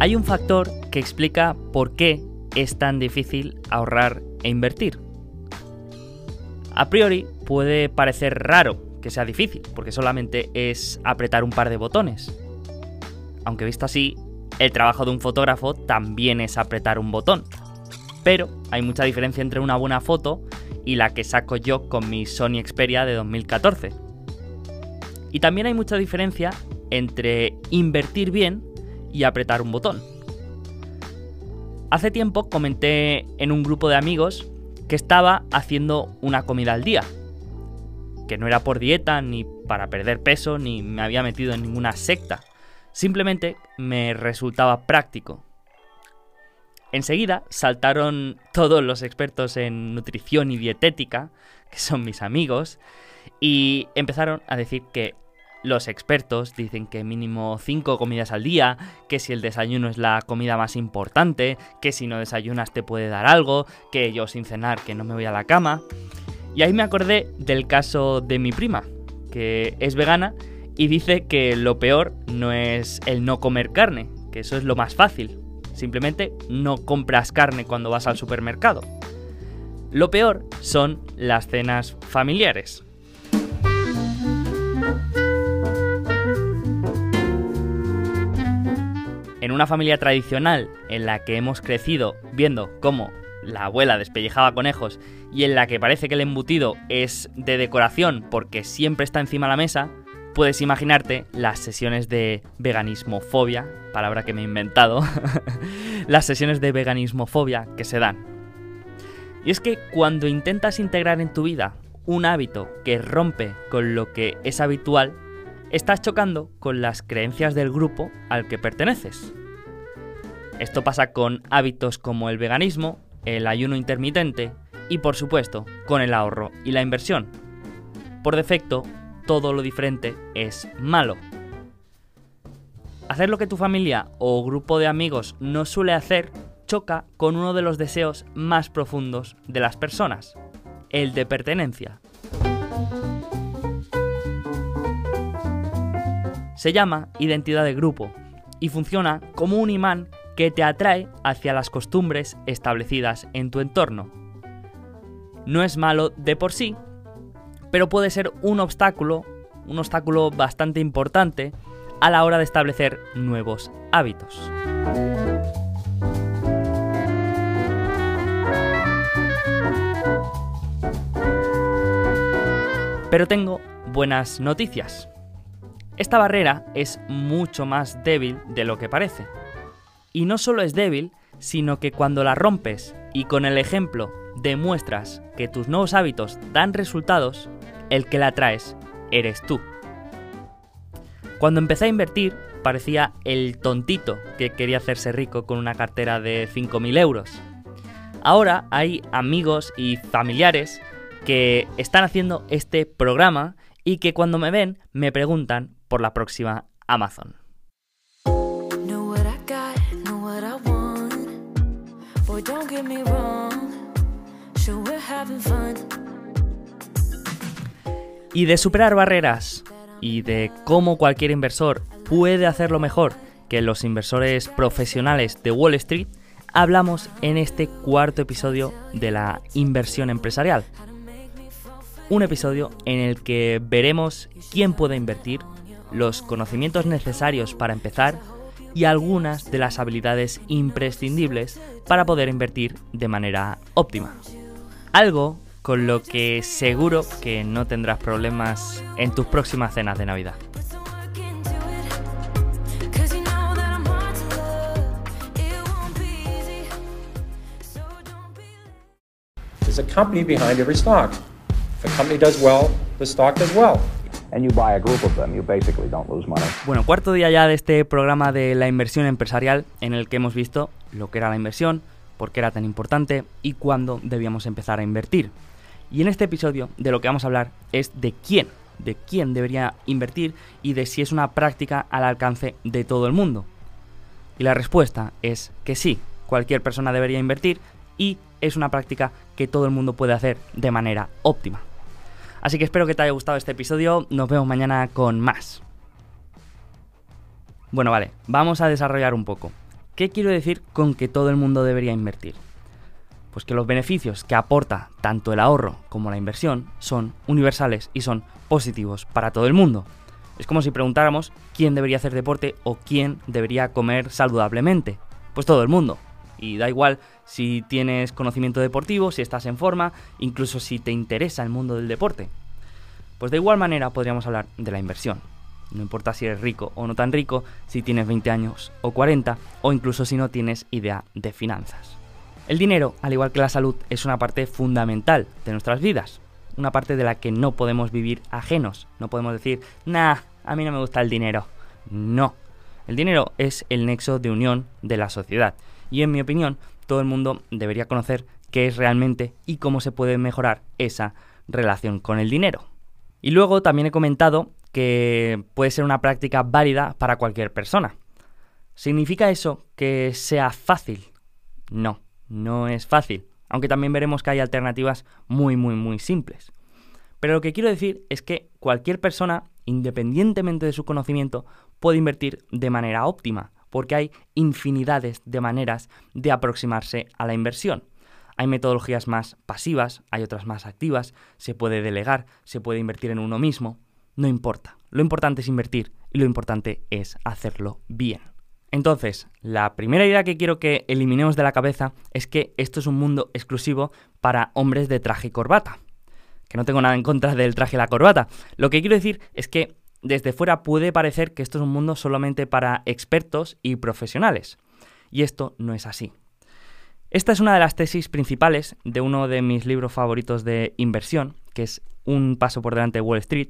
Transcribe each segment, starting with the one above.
Hay un factor que explica por qué es tan difícil ahorrar e invertir. A priori puede parecer raro que sea difícil, porque solamente es apretar un par de botones. Aunque visto así, el trabajo de un fotógrafo también es apretar un botón. Pero hay mucha diferencia entre una buena foto y la que saco yo con mi Sony Xperia de 2014. Y también hay mucha diferencia entre invertir bien y apretar un botón. Hace tiempo comenté en un grupo de amigos que estaba haciendo una comida al día. Que no era por dieta, ni para perder peso, ni me había metido en ninguna secta. Simplemente me resultaba práctico. Enseguida saltaron todos los expertos en nutrición y dietética, que son mis amigos, y empezaron a decir que los expertos dicen que mínimo 5 comidas al día, que si el desayuno es la comida más importante, que si no desayunas te puede dar algo, que yo sin cenar que no me voy a la cama. Y ahí me acordé del caso de mi prima, que es vegana y dice que lo peor no es el no comer carne, que eso es lo más fácil. Simplemente no compras carne cuando vas al supermercado. Lo peor son las cenas familiares. En una familia tradicional en la que hemos crecido viendo cómo la abuela despellejaba conejos y en la que parece que el embutido es de decoración porque siempre está encima de la mesa, puedes imaginarte las sesiones de veganismofobia, palabra que me he inventado, las sesiones de veganismofobia que se dan. Y es que cuando intentas integrar en tu vida un hábito que rompe con lo que es habitual, estás chocando con las creencias del grupo al que perteneces. Esto pasa con hábitos como el veganismo, el ayuno intermitente y por supuesto con el ahorro y la inversión. Por defecto, todo lo diferente es malo. Hacer lo que tu familia o grupo de amigos no suele hacer choca con uno de los deseos más profundos de las personas, el de pertenencia. Se llama identidad de grupo y funciona como un imán que te atrae hacia las costumbres establecidas en tu entorno. No es malo de por sí, pero puede ser un obstáculo, un obstáculo bastante importante a la hora de establecer nuevos hábitos. Pero tengo buenas noticias. Esta barrera es mucho más débil de lo que parece. Y no solo es débil, sino que cuando la rompes y con el ejemplo demuestras que tus nuevos hábitos dan resultados, el que la traes eres tú. Cuando empecé a invertir, parecía el tontito que quería hacerse rico con una cartera de 5.000 euros. Ahora hay amigos y familiares que están haciendo este programa y que cuando me ven me preguntan por la próxima Amazon. Y de superar barreras y de cómo cualquier inversor puede hacerlo mejor que los inversores profesionales de Wall Street, hablamos en este cuarto episodio de la inversión empresarial. Un episodio en el que veremos quién puede invertir, los conocimientos necesarios para empezar y algunas de las habilidades imprescindibles para poder invertir de manera óptima. Algo con lo que seguro que no tendrás problemas en tus próximas cenas de Navidad. There's a company behind every stock. If a company does well, the stock does well. Bueno, cuarto día ya de este programa de la inversión empresarial en el que hemos visto lo que era la inversión, por qué era tan importante y cuándo debíamos empezar a invertir. Y en este episodio de lo que vamos a hablar es de quién, de quién debería invertir y de si es una práctica al alcance de todo el mundo. Y la respuesta es que sí, cualquier persona debería invertir y es una práctica que todo el mundo puede hacer de manera óptima. Así que espero que te haya gustado este episodio, nos vemos mañana con más. Bueno, vale, vamos a desarrollar un poco. ¿Qué quiero decir con que todo el mundo debería invertir? Pues que los beneficios que aporta tanto el ahorro como la inversión son universales y son positivos para todo el mundo. Es como si preguntáramos quién debería hacer deporte o quién debería comer saludablemente. Pues todo el mundo. Y da igual si tienes conocimiento deportivo, si estás en forma, incluso si te interesa el mundo del deporte. Pues de igual manera podríamos hablar de la inversión. No importa si eres rico o no tan rico, si tienes 20 años o 40, o incluso si no tienes idea de finanzas. El dinero, al igual que la salud, es una parte fundamental de nuestras vidas. Una parte de la que no podemos vivir ajenos. No podemos decir, nah, a mí no me gusta el dinero. No. El dinero es el nexo de unión de la sociedad. Y en mi opinión, todo el mundo debería conocer qué es realmente y cómo se puede mejorar esa relación con el dinero. Y luego también he comentado que puede ser una práctica válida para cualquier persona. ¿Significa eso que sea fácil? No, no es fácil, aunque también veremos que hay alternativas muy, muy, muy simples. Pero lo que quiero decir es que cualquier persona, independientemente de su conocimiento, puede invertir de manera óptima, porque hay infinidades de maneras de aproximarse a la inversión. Hay metodologías más pasivas, hay otras más activas, se puede delegar, se puede invertir en uno mismo, no importa. Lo importante es invertir y lo importante es hacerlo bien. Entonces, la primera idea que quiero que eliminemos de la cabeza es que esto es un mundo exclusivo para hombres de traje y corbata. Que no tengo nada en contra del traje y la corbata. Lo que quiero decir es que desde fuera puede parecer que esto es un mundo solamente para expertos y profesionales. Y esto no es así. Esta es una de las tesis principales de uno de mis libros favoritos de inversión, que es Un paso por delante de Wall Street,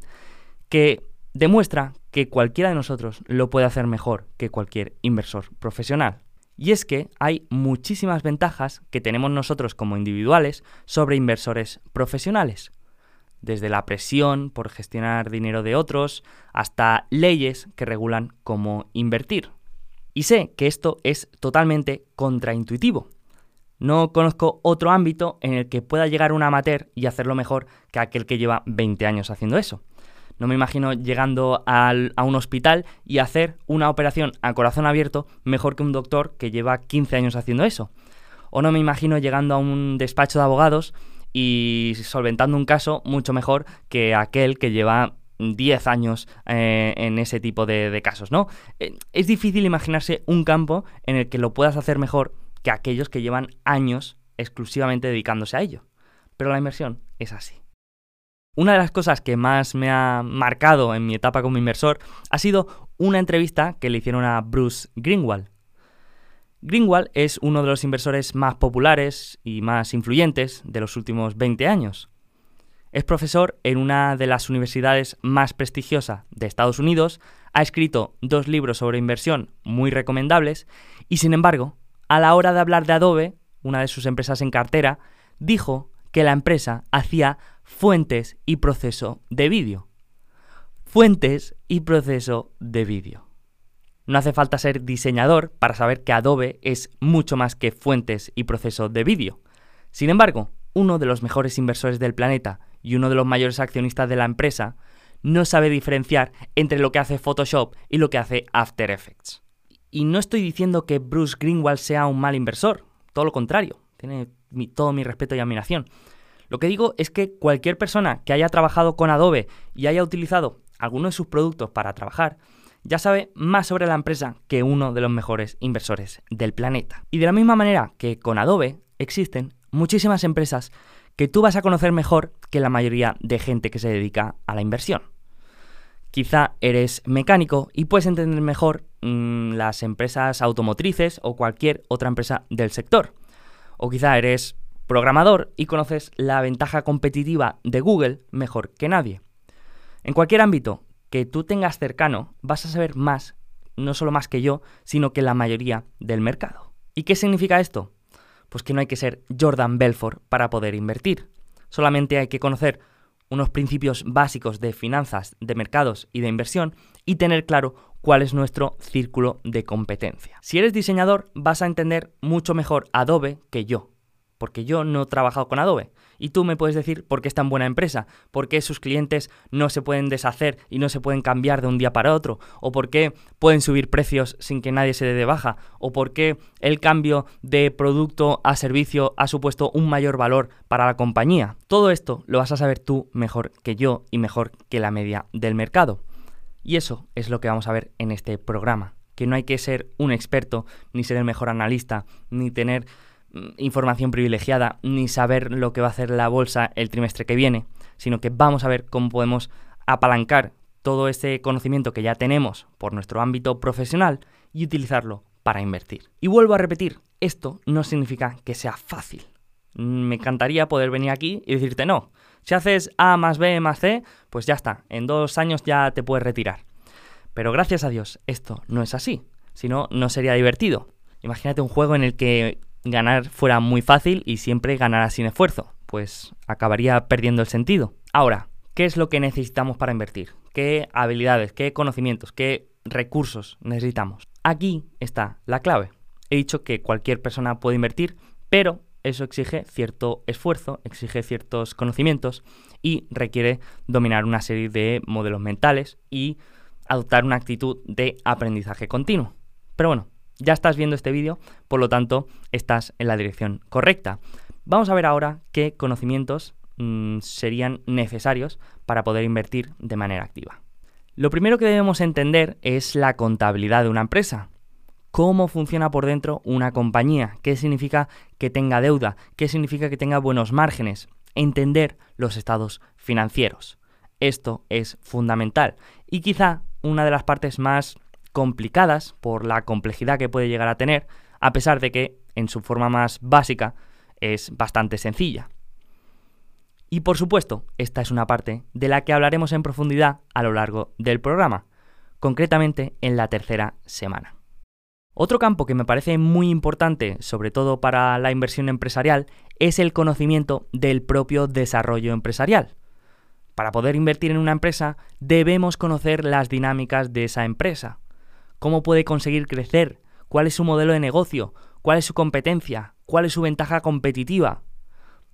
que demuestra que cualquiera de nosotros lo puede hacer mejor que cualquier inversor profesional. Y es que hay muchísimas ventajas que tenemos nosotros como individuales sobre inversores profesionales. Desde la presión por gestionar dinero de otros hasta leyes que regulan cómo invertir. Y sé que esto es totalmente contraintuitivo. No conozco otro ámbito en el que pueda llegar un amateur y hacerlo mejor que aquel que lleva 20 años haciendo eso. No me imagino llegando a un hospital y hacer una operación a corazón abierto mejor que un doctor que lleva 15 años haciendo eso. O no me imagino llegando a un despacho de abogados y solventando un caso mucho mejor que aquel que lleva 10 años eh, en ese tipo de, casos, ¿no? Eh, es difícil imaginarse un campo en el que lo puedas hacer mejor que aquellos que llevan años exclusivamente dedicándose a ello. Pero la inversión es así. Una de las cosas que más me ha marcado en mi etapa como inversor ha sido una entrevista que le hicieron a Bruce Greenwald. Greenwald es uno de los inversores más populares y más influyentes de los últimos 20 años. Es profesor en una de las universidades más prestigiosas de Estados Unidos, ha escrito dos libros sobre inversión muy recomendables y sin embargo, a la hora de hablar de Adobe, una de sus empresas en cartera, dijo que la empresa hacía fuentes y proceso de vídeo. Fuentes y proceso de vídeo. No hace falta ser diseñador para saber que Adobe es mucho más que fuentes y proceso de vídeo. Sin embargo, uno de los mejores inversores del planeta y uno de los mayores accionistas de la empresa no sabe diferenciar entre lo que hace Photoshop y lo que hace After Effects. Y no estoy diciendo que Bruce Greenwald sea un mal inversor, todo lo contrario, tiene todo mi respeto y admiración. Lo que digo es que cualquier persona que haya trabajado con Adobe y haya utilizado alguno de sus productos para trabajar, ya sabe más sobre la empresa que uno de los mejores inversores del planeta. Y de la misma manera que con Adobe existen muchísimas empresas que tú vas a conocer mejor que la mayoría de gente que se dedica a la inversión. Quizá eres mecánico y puedes entender mejor mm, las empresas automotrices o cualquier otra empresa del sector. O quizá eres programador y conoces la ventaja competitiva de Google mejor que nadie. En cualquier ámbito que tú tengas cercano, vas a saber más, no solo más que yo, sino que la mayoría del mercado. ¿Y qué significa esto? Pues que no hay que ser Jordan Belfort para poder invertir. Solamente hay que conocer unos principios básicos de finanzas, de mercados y de inversión y tener claro cuál es nuestro círculo de competencia. Si eres diseñador, vas a entender mucho mejor Adobe que yo, porque yo no he trabajado con Adobe. Y tú me puedes decir por qué es tan buena empresa, por qué sus clientes no se pueden deshacer y no se pueden cambiar de un día para otro, o por qué pueden subir precios sin que nadie se dé de baja, o por qué el cambio de producto a servicio ha supuesto un mayor valor para la compañía. Todo esto lo vas a saber tú mejor que yo y mejor que la media del mercado. Y eso es lo que vamos a ver en este programa, que no hay que ser un experto, ni ser el mejor analista, ni tener información privilegiada ni saber lo que va a hacer la bolsa el trimestre que viene, sino que vamos a ver cómo podemos apalancar todo ese conocimiento que ya tenemos por nuestro ámbito profesional y utilizarlo para invertir. Y vuelvo a repetir, esto no significa que sea fácil. Me encantaría poder venir aquí y decirte no. Si haces A más B más C, pues ya está, en dos años ya te puedes retirar. Pero gracias a Dios, esto no es así. Si no, no sería divertido. Imagínate un juego en el que ganar fuera muy fácil y siempre ganará sin esfuerzo, pues acabaría perdiendo el sentido. Ahora, ¿qué es lo que necesitamos para invertir? ¿Qué habilidades, qué conocimientos, qué recursos necesitamos? Aquí está la clave. He dicho que cualquier persona puede invertir, pero eso exige cierto esfuerzo, exige ciertos conocimientos y requiere dominar una serie de modelos mentales y adoptar una actitud de aprendizaje continuo. Pero bueno, ya estás viendo este vídeo, por lo tanto, estás en la dirección correcta. Vamos a ver ahora qué conocimientos mm, serían necesarios para poder invertir de manera activa. Lo primero que debemos entender es la contabilidad de una empresa. Cómo funciona por dentro una compañía, qué significa que tenga deuda, qué significa que tenga buenos márgenes, entender los estados financieros. Esto es fundamental y quizá una de las partes más complicadas por la complejidad que puede llegar a tener, a pesar de que en su forma más básica es bastante sencilla. Y por supuesto, esta es una parte de la que hablaremos en profundidad a lo largo del programa, concretamente en la tercera semana. Otro campo que me parece muy importante, sobre todo para la inversión empresarial, es el conocimiento del propio desarrollo empresarial. Para poder invertir en una empresa debemos conocer las dinámicas de esa empresa, cómo puede conseguir crecer, cuál es su modelo de negocio, cuál es su competencia, cuál es su ventaja competitiva.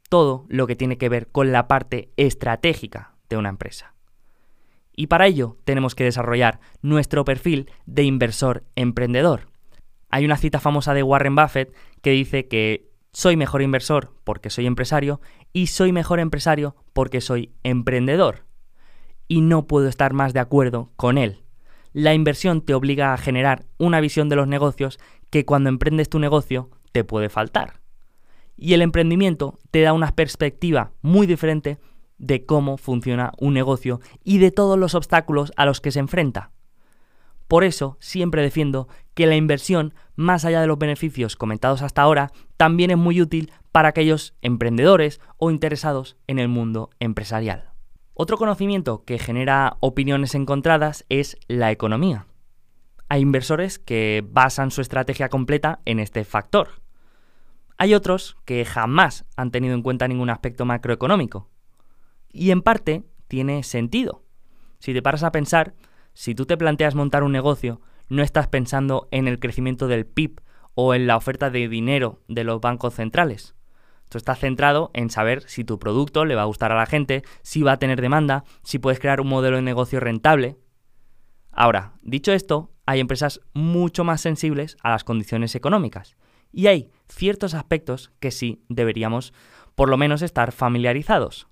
Todo lo que tiene que ver con la parte estratégica de una empresa. Y para ello tenemos que desarrollar nuestro perfil de inversor emprendedor. Hay una cita famosa de Warren Buffett que dice que soy mejor inversor porque soy empresario y soy mejor empresario porque soy emprendedor. Y no puedo estar más de acuerdo con él la inversión te obliga a generar una visión de los negocios que cuando emprendes tu negocio te puede faltar. Y el emprendimiento te da una perspectiva muy diferente de cómo funciona un negocio y de todos los obstáculos a los que se enfrenta. Por eso siempre defiendo que la inversión, más allá de los beneficios comentados hasta ahora, también es muy útil para aquellos emprendedores o interesados en el mundo empresarial. Otro conocimiento que genera opiniones encontradas es la economía. Hay inversores que basan su estrategia completa en este factor. Hay otros que jamás han tenido en cuenta ningún aspecto macroeconómico. Y en parte tiene sentido. Si te paras a pensar, si tú te planteas montar un negocio, no estás pensando en el crecimiento del PIB o en la oferta de dinero de los bancos centrales. Tú estás centrado en saber si tu producto le va a gustar a la gente, si va a tener demanda, si puedes crear un modelo de negocio rentable. Ahora, dicho esto, hay empresas mucho más sensibles a las condiciones económicas y hay ciertos aspectos que sí deberíamos por lo menos estar familiarizados.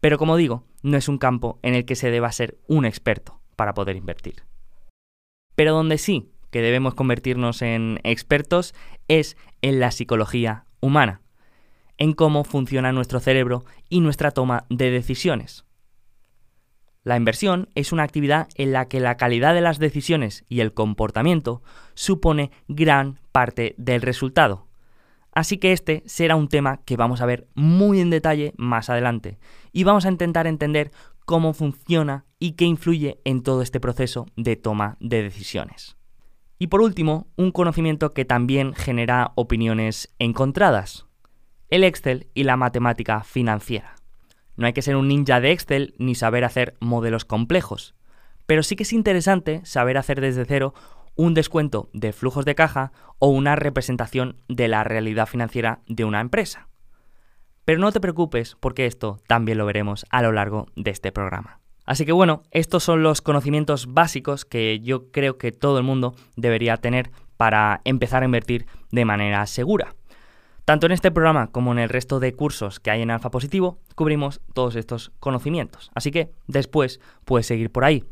Pero como digo, no es un campo en el que se deba ser un experto para poder invertir. Pero donde sí que debemos convertirnos en expertos es en la psicología humana en cómo funciona nuestro cerebro y nuestra toma de decisiones. La inversión es una actividad en la que la calidad de las decisiones y el comportamiento supone gran parte del resultado. Así que este será un tema que vamos a ver muy en detalle más adelante y vamos a intentar entender cómo funciona y qué influye en todo este proceso de toma de decisiones. Y por último, un conocimiento que también genera opiniones encontradas, el Excel y la matemática financiera. No hay que ser un ninja de Excel ni saber hacer modelos complejos, pero sí que es interesante saber hacer desde cero un descuento de flujos de caja o una representación de la realidad financiera de una empresa. Pero no te preocupes porque esto también lo veremos a lo largo de este programa. Así que bueno, estos son los conocimientos básicos que yo creo que todo el mundo debería tener para empezar a invertir de manera segura. Tanto en este programa como en el resto de cursos que hay en Alfa Positivo, cubrimos todos estos conocimientos. Así que después puedes seguir por ahí.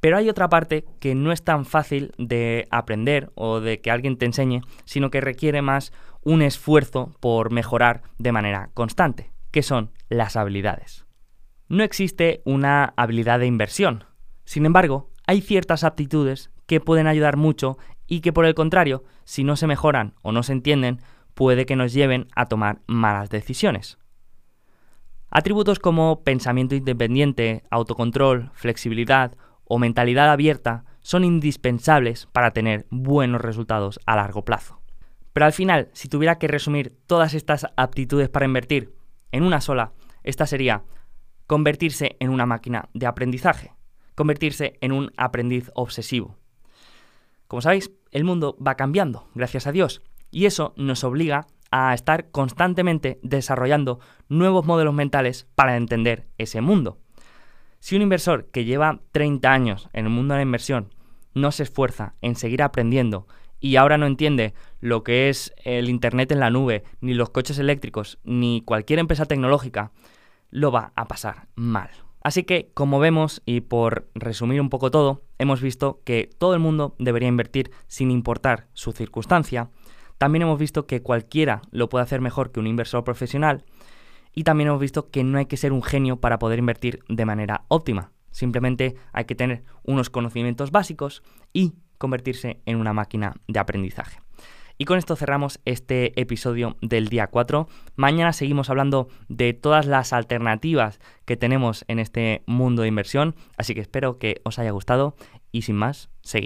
Pero hay otra parte que no es tan fácil de aprender o de que alguien te enseñe, sino que requiere más un esfuerzo por mejorar de manera constante, que son las habilidades. No existe una habilidad de inversión. Sin embargo, hay ciertas aptitudes que pueden ayudar mucho y que por el contrario, si no se mejoran o no se entienden, puede que nos lleven a tomar malas decisiones. Atributos como pensamiento independiente, autocontrol, flexibilidad o mentalidad abierta son indispensables para tener buenos resultados a largo plazo. Pero al final, si tuviera que resumir todas estas aptitudes para invertir en una sola, esta sería convertirse en una máquina de aprendizaje, convertirse en un aprendiz obsesivo. Como sabéis, el mundo va cambiando, gracias a Dios, y eso nos obliga a estar constantemente desarrollando nuevos modelos mentales para entender ese mundo. Si un inversor que lleva 30 años en el mundo de la inversión no se esfuerza en seguir aprendiendo y ahora no entiende lo que es el Internet en la nube, ni los coches eléctricos, ni cualquier empresa tecnológica, lo va a pasar mal. Así que, como vemos, y por resumir un poco todo, hemos visto que todo el mundo debería invertir sin importar su circunstancia, también hemos visto que cualquiera lo puede hacer mejor que un inversor profesional y también hemos visto que no hay que ser un genio para poder invertir de manera óptima. Simplemente hay que tener unos conocimientos básicos y convertirse en una máquina de aprendizaje. Y con esto cerramos este episodio del día 4. Mañana seguimos hablando de todas las alternativas que tenemos en este mundo de inversión, así que espero que os haya gustado y sin más, seguimos.